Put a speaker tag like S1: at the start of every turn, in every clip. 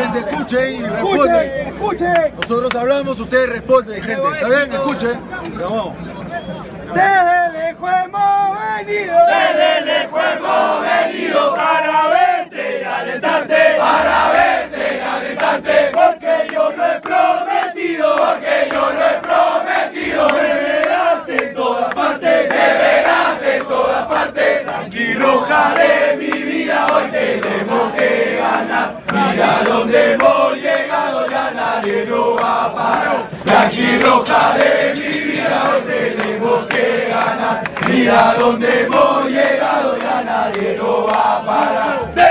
S1: Gente, escuchen y responden.
S2: Escuchen,
S1: Nosotros hablamos, ustedes responden, gente. ¿Está bien? Escuchen. Vamos.
S2: Desde lejos hemos venido.
S3: Desde lejos hemos venido para verte y alentarte, para verte y alentarte, porque yo lo he prometido, porque yo lo he prometido, me verás en todas partes, me verás todas partes, mi vida, hoy tenemos que ganar, mira dónde hemos llegado, ya nadie nos va a parar, tranquilo, de mi vida, hoy tenemos que ganar, mira dónde hemos llegado, ya nadie nos va a parar,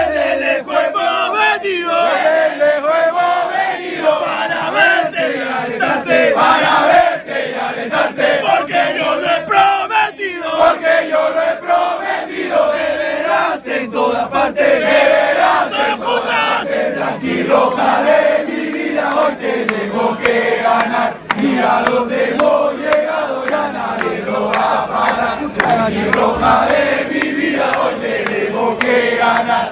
S3: tranquilo, de mi vida, hoy tenemos que ganar, mira dónde hemos llegado, ya nadie lo va a parar, tranquilo, de mi vida, hoy tenemos que ganar,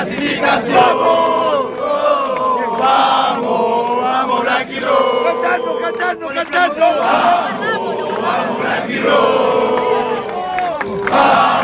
S3: ¡Vamos! ¡Vamos! ¡Vamos! ¡Vamos,
S2: ¡Cantando, cantando, cantando!
S3: ¡Vamos, vamos, Blacky ¡Vamos!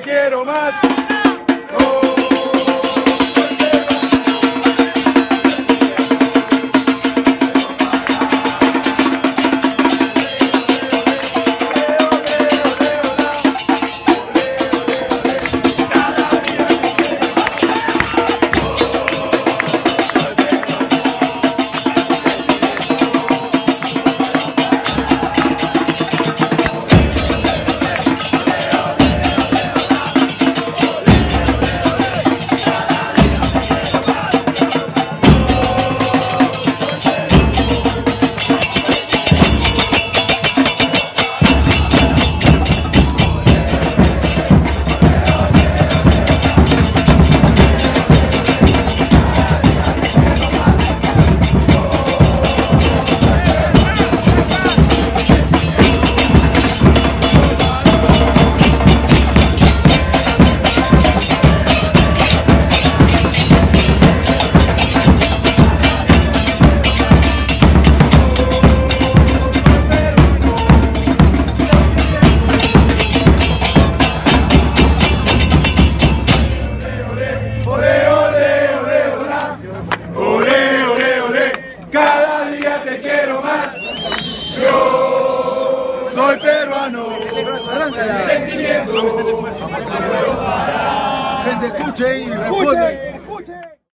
S3: Quiero más.